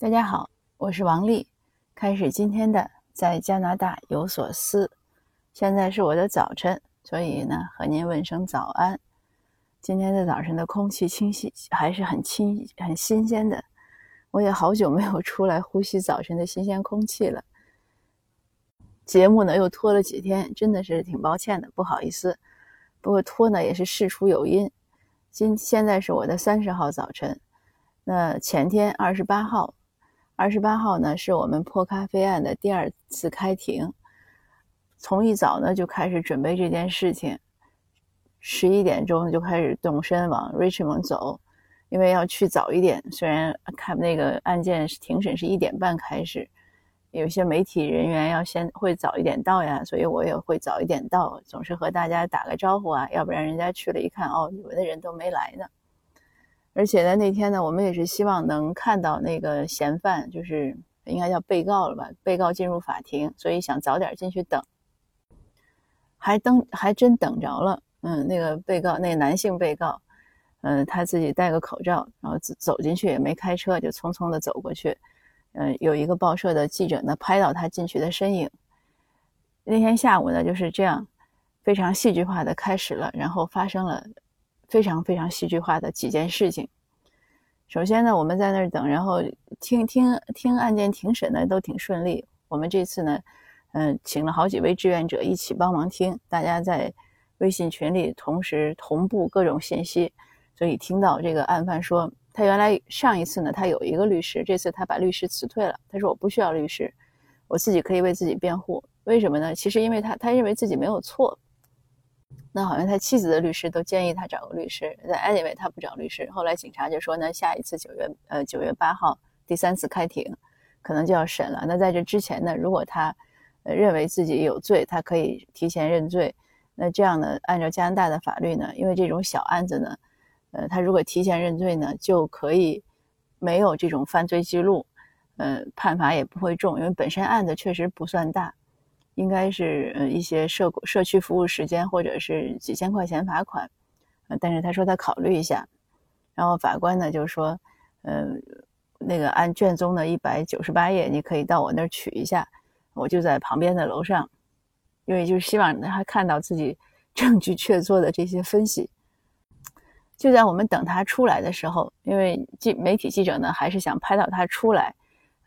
大家好，我是王丽，开始今天的在加拿大有所思。现在是我的早晨，所以呢，和您问声早安。今天的早晨的空气清新，还是很清、很新鲜的。我也好久没有出来呼吸早晨的新鲜空气了。节目呢又拖了几天，真的是挺抱歉的，不好意思。不过拖呢也是事出有因。今现在是我的三十号早晨，那前天二十八号。二十八号呢，是我们破咖啡案的第二次开庭。从一早呢就开始准备这件事情，十一点钟就开始动身往 Richmond 走，因为要去早一点。虽然看那个案件庭审是一点半开始，有些媒体人员要先会早一点到呀，所以我也会早一点到，总是和大家打个招呼啊，要不然人家去了一看，哦，你们的人都没来呢。而且呢，那天呢，我们也是希望能看到那个嫌犯，就是应该叫被告了吧？被告进入法庭，所以想早点进去等。还等，还真等着了。嗯，那个被告，那男性被告，嗯，他自己戴个口罩，然后走走进去，也没开车，就匆匆的走过去。嗯，有一个报社的记者呢，拍到他进去的身影。那天下午呢，就是这样，非常戏剧化的开始了，然后发生了。非常非常戏剧化的几件事情。首先呢，我们在那儿等，然后听听听案件庭审呢，都挺顺利。我们这次呢，嗯，请了好几位志愿者一起帮忙听，大家在微信群里同时同步各种信息，所以听到这个案犯说，他原来上一次呢，他有一个律师，这次他把律师辞退了。他说我不需要律师，我自己可以为自己辩护。为什么呢？其实因为他他认为自己没有错。那好像他妻子的律师都建议他找个律师，但 anyway 他不找律师。后来警察就说呢，下一次九月呃九月八号第三次开庭，可能就要审了。那在这之前呢，如果他呃认为自己有罪，他可以提前认罪。那这样呢，按照加拿大的法律呢，因为这种小案子呢，呃，他如果提前认罪呢，就可以没有这种犯罪记录，呃，判罚也不会重，因为本身案子确实不算大。应该是呃一些社社区服务时间，或者是几千块钱罚款，但是他说他考虑一下，然后法官呢就说，呃，那个按卷宗的一百九十八页，你可以到我那儿取一下，我就在旁边的楼上，因为就是希望他看到自己 证据确凿的这些分析。就在我们等他出来的时候，因为记媒体记者呢还是想拍到他出来，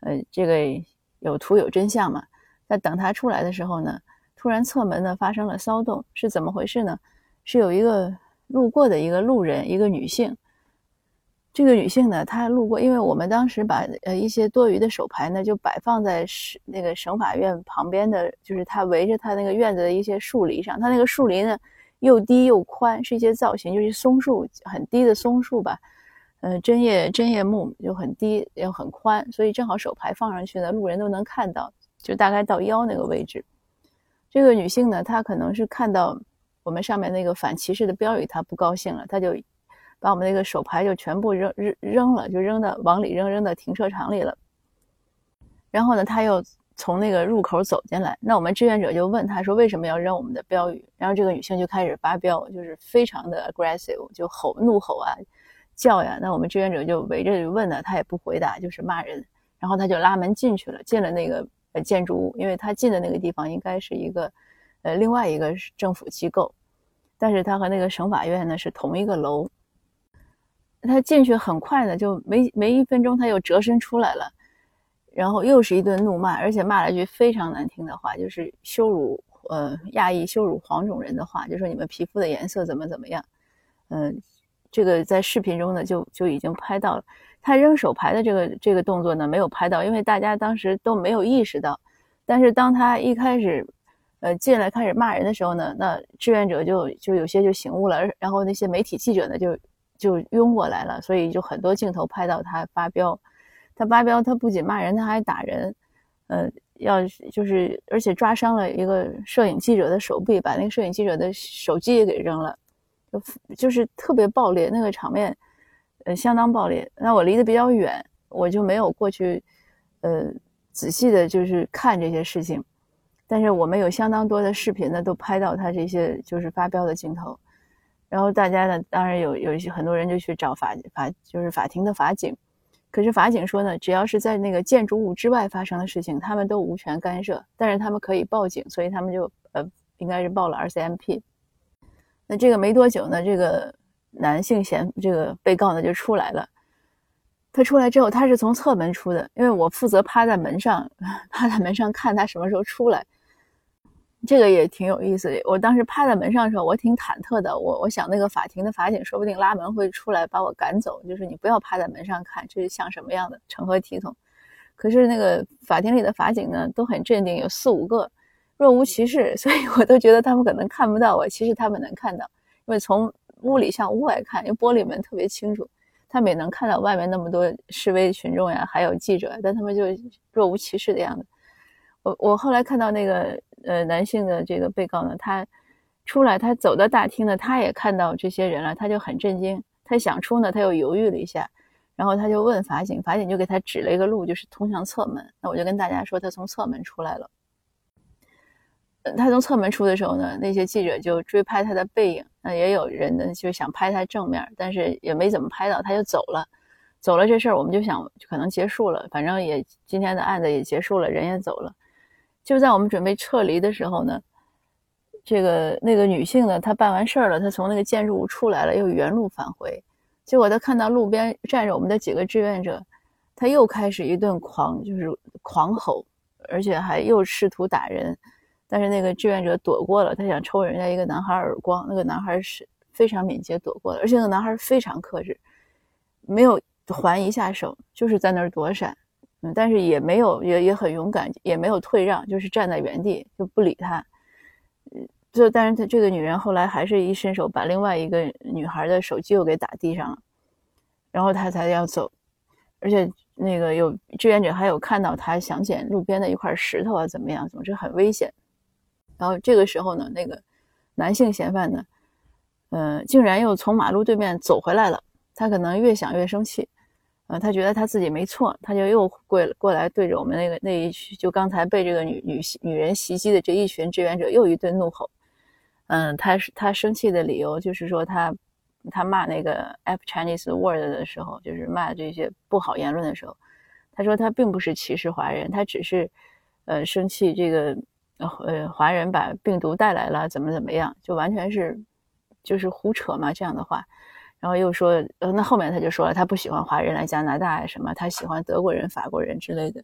呃，这个有图有真相嘛。那等他出来的时候呢，突然侧门呢发生了骚动，是怎么回事呢？是有一个路过的一个路人，一个女性。这个女性呢，她路过，因为我们当时把呃一些多余的手牌呢就摆放在省那个省法院旁边的，就是她围着她那个院子的一些树篱上。她那个树篱呢又低又宽，是一些造型，就是松树，很低的松树吧，嗯，针叶针叶木就很低又很宽，所以正好手牌放上去呢，路人都能看到。就大概到腰那个位置，这个女性呢，她可能是看到我们上面那个反歧视的标语，她不高兴了，她就把我们那个手牌就全部扔扔扔了，就扔到往里扔，扔到停车场里了。然后呢，她又从那个入口走进来，那我们志愿者就问她说为什么要扔我们的标语？然后这个女性就开始发飙，就是非常的 aggressive，就吼怒吼啊叫呀。那我们志愿者就围着就问呢，她也不回答，就是骂人。然后她就拉门进去了，进了那个。呃，建筑物，因为他进的那个地方应该是一个，呃，另外一个政府机构，但是他和那个省法院呢是同一个楼。他进去很快呢，就没没一分钟，他又折身出来了，然后又是一顿怒骂，而且骂了一句非常难听的话，就是羞辱呃亚裔、羞辱黄种人的话，就说你们皮肤的颜色怎么怎么样，嗯，这个在视频中呢就就已经拍到了。他扔手牌的这个这个动作呢，没有拍到，因为大家当时都没有意识到。但是当他一开始，呃，进来开始骂人的时候呢，那志愿者就就有些就醒悟了，然后那些媒体记者呢就就拥过来了，所以就很多镜头拍到他发飙。他发飙，他不仅骂人，他还打人，呃，要就是而且抓伤了一个摄影记者的手臂，把那个摄影记者的手机也给扔了，就就是特别暴烈那个场面。呃，相当暴力。那我离得比较远，我就没有过去，呃，仔细的，就是看这些事情。但是我们有相当多的视频呢，都拍到他这些就是发飙的镜头。然后大家呢，当然有有一些很多人就去找法法，就是法庭的法警，可是法警说呢，只要是在那个建筑物之外发生的事情，他们都无权干涉，但是他们可以报警，所以他们就呃应该是报了 RCMP。那这个没多久呢，这个男性嫌这个被告呢就出来了。他出来之后，他是从侧门出的，因为我负责趴在门上，趴在门上看他什么时候出来。这个也挺有意思的。我当时趴在门上的时候，我挺忐忑的。我我想那个法庭的法警说不定拉门会出来把我赶走，就是你不要趴在门上看，这是像什么样的成何体统？可是那个法庭里的法警呢都很镇定，有四五个，若无其事，所以我都觉得他们可能看不到我，其实他们能看到，因为从屋里向屋外看，因为玻璃门特别清楚，他们也能看到外面那么多示威群众呀，还有记者，但他们就若无其事的样子。我我后来看到那个呃男性的这个被告呢，他出来，他走到大厅呢，他也看到这些人了，他就很震惊。他想出呢，他又犹豫了一下，然后他就问法警，法警就给他指了一个路，就是通向侧门。那我就跟大家说，他从侧门出来了。他从侧门出的时候呢，那些记者就追拍他的背影，那也有人呢就想拍他正面，但是也没怎么拍到，他就走了。走了这事儿，我们就想可能结束了，反正也今天的案子也结束了，人也走了。就在我们准备撤离的时候呢，这个那个女性呢，她办完事儿了，她从那个建筑物出来了，又原路返回。结果她看到路边站着我们的几个志愿者，她又开始一顿狂，就是狂吼，而且还又试图打人。但是那个志愿者躲过了，他想抽人家一个男孩耳光，那个男孩是非常敏捷躲过了，而且那个男孩非常克制，没有还一下手，就是在那儿躲闪。嗯，但是也没有，也也很勇敢，也没有退让，就是站在原地就不理他。嗯，就但是他这个女人后来还是一伸手把另外一个女孩的手机又给打地上了，然后他才要走。而且那个有志愿者还有看到他想捡路边的一块石头啊，怎么样？总之很危险。然后这个时候呢，那个男性嫌犯呢，呃，竟然又从马路对面走回来了。他可能越想越生气。呃，他觉得他自己没错，他就又过过来对着我们那个那一群，就刚才被这个女女女人袭击的这一群志愿者又一顿怒吼。嗯，他是他生气的理由就是说他他骂那个 app Chinese word 的时候，就是骂这些不好言论的时候，他说他并不是歧视华人，他只是呃生气这个呃华人把病毒带来了怎么怎么样，就完全是就是胡扯嘛这样的话。然后又说，呃，那后面他就说了，他不喜欢华人来加拿大呀，什么，他喜欢德国人、法国人之类的。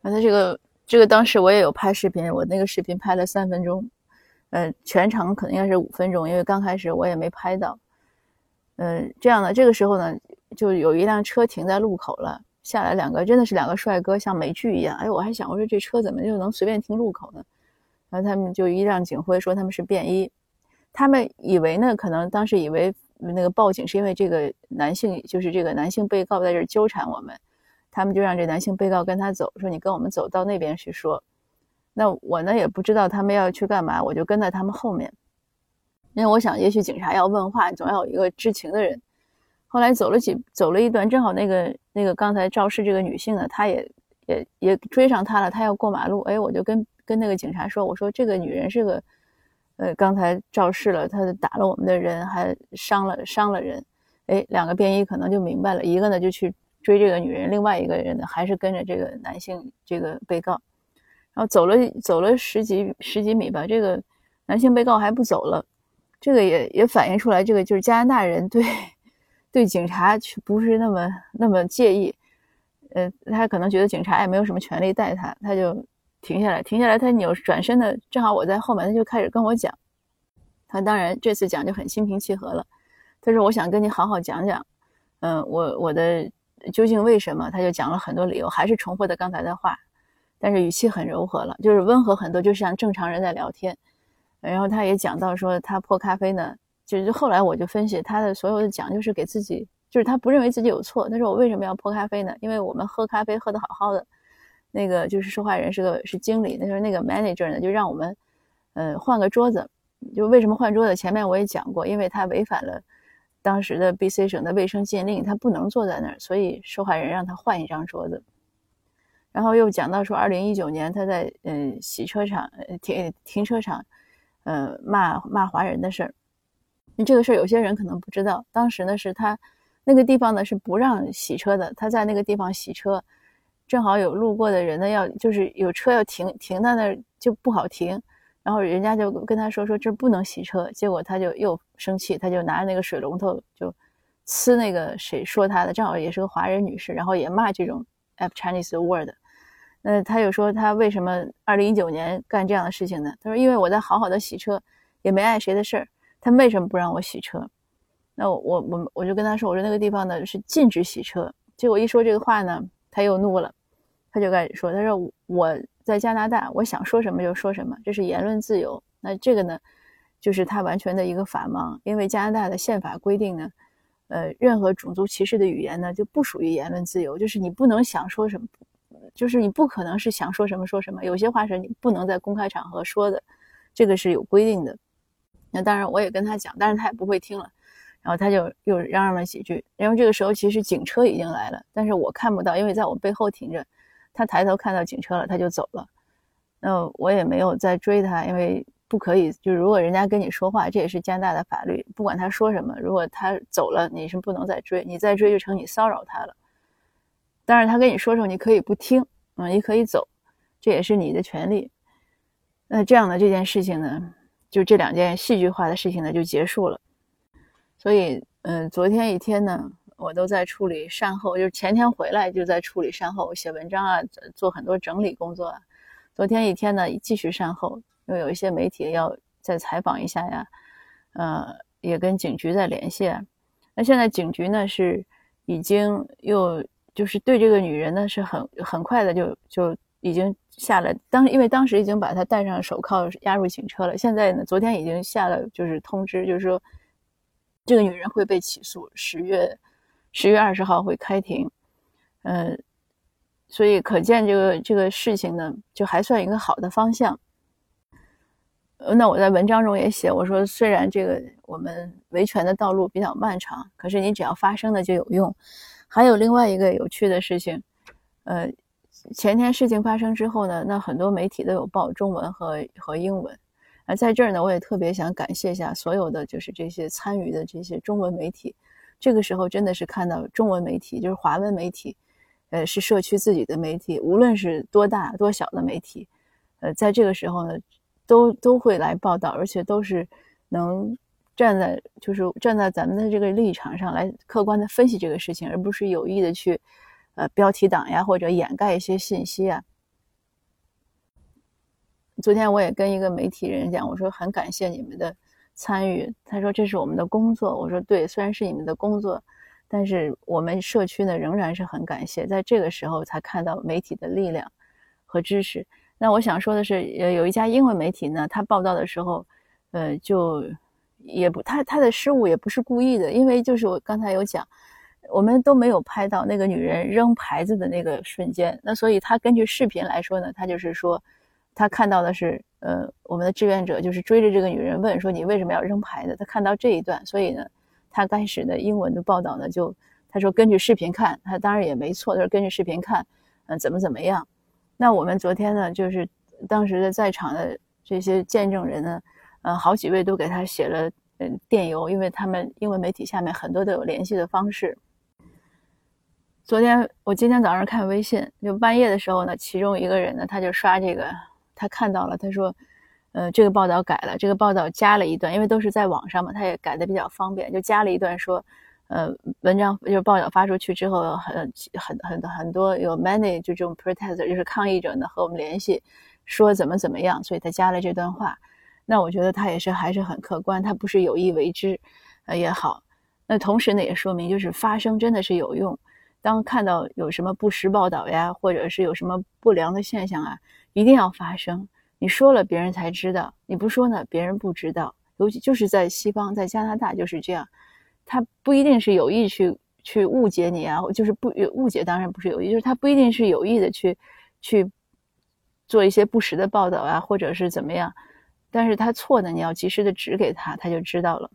那他这个这个当时我也有拍视频，我那个视频拍了三分钟，呃，全程可能应该是五分钟，因为刚开始我也没拍到。嗯，这样的这个时候呢，就有一辆车停在路口了，下来两个，真的是两个帅哥，像美剧一样。哎，我还想，我说这车怎么就能随便停路口呢？然后他们就一辆警徽说他们是便衣。他们以为呢，可能当时以为那个报警是因为这个男性，就是这个男性被告在这纠缠我们，他们就让这男性被告跟他走，说你跟我们走到那边去说。那我呢也不知道他们要去干嘛，我就跟在他们后面，因为我想也许警察要问话，总要有一个知情的人。后来走了几走了一段，正好那个那个刚才肇事这个女性呢，她也也也追上他了，她要过马路，哎，我就跟跟那个警察说，我说这个女人是个。呃，刚才肇事了，他打了我们的人，还伤了伤了人。哎，两个便衣可能就明白了，一个呢就去追这个女人，另外一个人呢还是跟着这个男性这个被告。然后走了走了十几十几米吧，这个男性被告还不走了。这个也也反映出来，这个就是加拿大人对对警察却不是那么那么介意。呃，他可能觉得警察也没有什么权利带他，他就。停下来，停下来，他扭转身的，正好我在后面，他就开始跟我讲。他当然这次讲就很心平气和了。他说：“我想跟你好好讲讲，嗯，我我的究竟为什么？”他就讲了很多理由，还是重复的刚才的话，但是语气很柔和了，就是温和很多，就像正常人在聊天。然后他也讲到说，他破咖啡呢，就是后来我就分析他的所有的讲，就是给自己，就是他不认为自己有错。他说：“我为什么要泼咖啡呢？因为我们喝咖啡喝的好好的。”那个就是受害人是个是经理，那时候那个 manager 呢就让我们，呃，换个桌子。就为什么换桌子？前面我也讲过，因为他违反了当时的 BC 省的卫生禁令，他不能坐在那儿，所以受害人让他换一张桌子。然后又讲到说，二零一九年他在嗯洗车场停停车场，呃骂骂华人的事儿。你这个事儿有些人可能不知道，当时呢是他。那个地方呢是不让洗车的，他在那个地方洗车，正好有路过的人呢，要就是有车要停停在那儿就不好停，然后人家就跟他说说这不能洗车，结果他就又生气，他就拿着那个水龙头就呲那个谁说他的，正好也是个华人女士，然后也骂这种 F Chinese word，那他又说他为什么二零一九年干这样的事情呢？他说因为我在好好的洗车，也没碍谁的事儿，他为什么不让我洗车？那我我我就跟他说，我说那个地方呢是禁止洗车。结果一说这个话呢，他又怒了，他就开始说，他说我在加拿大，我想说什么就说什么，这是言论自由。那这个呢，就是他完全的一个法盲，因为加拿大的宪法规定呢，呃，任何种族歧视的语言呢就不属于言论自由，就是你不能想说什么，就是你不可能是想说什么说什么，有些话是你不能在公开场合说的，这个是有规定的。那当然我也跟他讲，但是他也不会听了。然后他就又嚷嚷了几句，然后这个时候其实警车已经来了，但是我看不到，因为在我背后停着。他抬头看到警车了，他就走了。那我也没有再追他，因为不可以。就如果人家跟你说话，这也是加拿大的法律，不管他说什么，如果他走了，你是不能再追，你再追就成你骚扰他了。但是他跟你说时候，你可以不听，嗯，你可以走，这也是你的权利。那这样的这件事情呢，就这两件戏剧化的事情呢，就结束了。所以，嗯，昨天一天呢，我都在处理善后，就是前天回来就在处理善后，写文章啊，做很多整理工作啊。昨天一天呢，继续善后，又有一些媒体要再采访一下呀，呃，也跟警局在联系。那现在警局呢是已经又就是对这个女人呢是很很快的就就已经下了当因为当时已经把她戴上手铐押入警车了，现在呢昨天已经下了就是通知，就是说。这个女人会被起诉，十月十月二十号会开庭，嗯，所以可见这个这个事情呢，就还算一个好的方向。那我在文章中也写，我说虽然这个我们维权的道路比较漫长，可是你只要发声的就有用。还有另外一个有趣的事情，呃，前天事情发生之后呢，那很多媒体都有报中文和和英文。而在这儿呢，我也特别想感谢一下所有的就是这些参与的这些中文媒体。这个时候真的是看到中文媒体，就是华文媒体，呃，是社区自己的媒体，无论是多大多小的媒体，呃，在这个时候呢，都都会来报道，而且都是能站在就是站在咱们的这个立场上来客观的分析这个事情，而不是有意的去呃标题党呀或者掩盖一些信息啊。昨天我也跟一个媒体人讲，我说很感谢你们的参与。他说这是我们的工作。我说对，虽然是你们的工作，但是我们社区呢仍然是很感谢，在这个时候才看到媒体的力量和支持。那我想说的是，呃，有一家英文媒体呢，他报道的时候，呃，就也不他他的失误也不是故意的，因为就是我刚才有讲，我们都没有拍到那个女人扔牌子的那个瞬间。那所以他根据视频来说呢，他就是说。他看到的是，呃，我们的志愿者就是追着这个女人问说：“你为什么要扔牌子？”他看到这一段，所以呢，他开始的英文的报道呢，就他说根据视频看，他当然也没错，他说根据视频看，嗯，怎么怎么样。那我们昨天呢，就是当时的在场的这些见证人呢，呃，好几位都给他写了嗯电邮，因为他们英文媒体下面很多都有联系的方式。昨天我今天早上看微信，就半夜的时候呢，其中一个人呢，他就刷这个。他看到了，他说：“呃，这个报道改了，这个报道加了一段，因为都是在网上嘛，他也改的比较方便，就加了一段说，呃，文章就是报道发出去之后，很很很很多有 many 就这种 protester 就是抗议者呢和我们联系，说怎么怎么样，所以他加了这段话。那我觉得他也是还是很客观，他不是有意为之，呃也好。那同时呢，也说明就是发声真的是有用。当看到有什么不实报道呀，或者是有什么不良的现象啊。”一定要发声，你说了别人才知道，你不说呢，别人不知道。尤其就是在西方，在加拿大就是这样，他不一定是有意去去误解你啊，就是不误解，当然不是有意，就是他不一定是有意的去去做一些不实的报道啊，或者是怎么样。但是他错的，你要及时的指给他，他就知道了。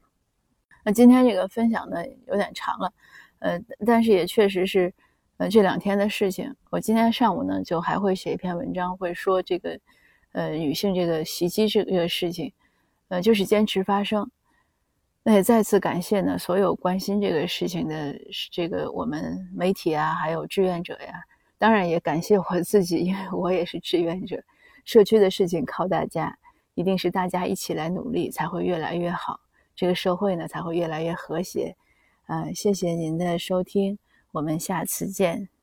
那今天这个分享呢有点长了，呃，但是也确实是。呃，这两天的事情，我今天上午呢就还会写一篇文章，会说这个，呃，女性这个袭击这个事情，呃，就是坚持发声。那也再次感谢呢所有关心这个事情的这个我们媒体啊，还有志愿者呀。当然也感谢我自己，因为我也是志愿者。社区的事情靠大家，一定是大家一起来努力，才会越来越好。这个社会呢才会越来越和谐。呃，谢谢您的收听，我们下次见。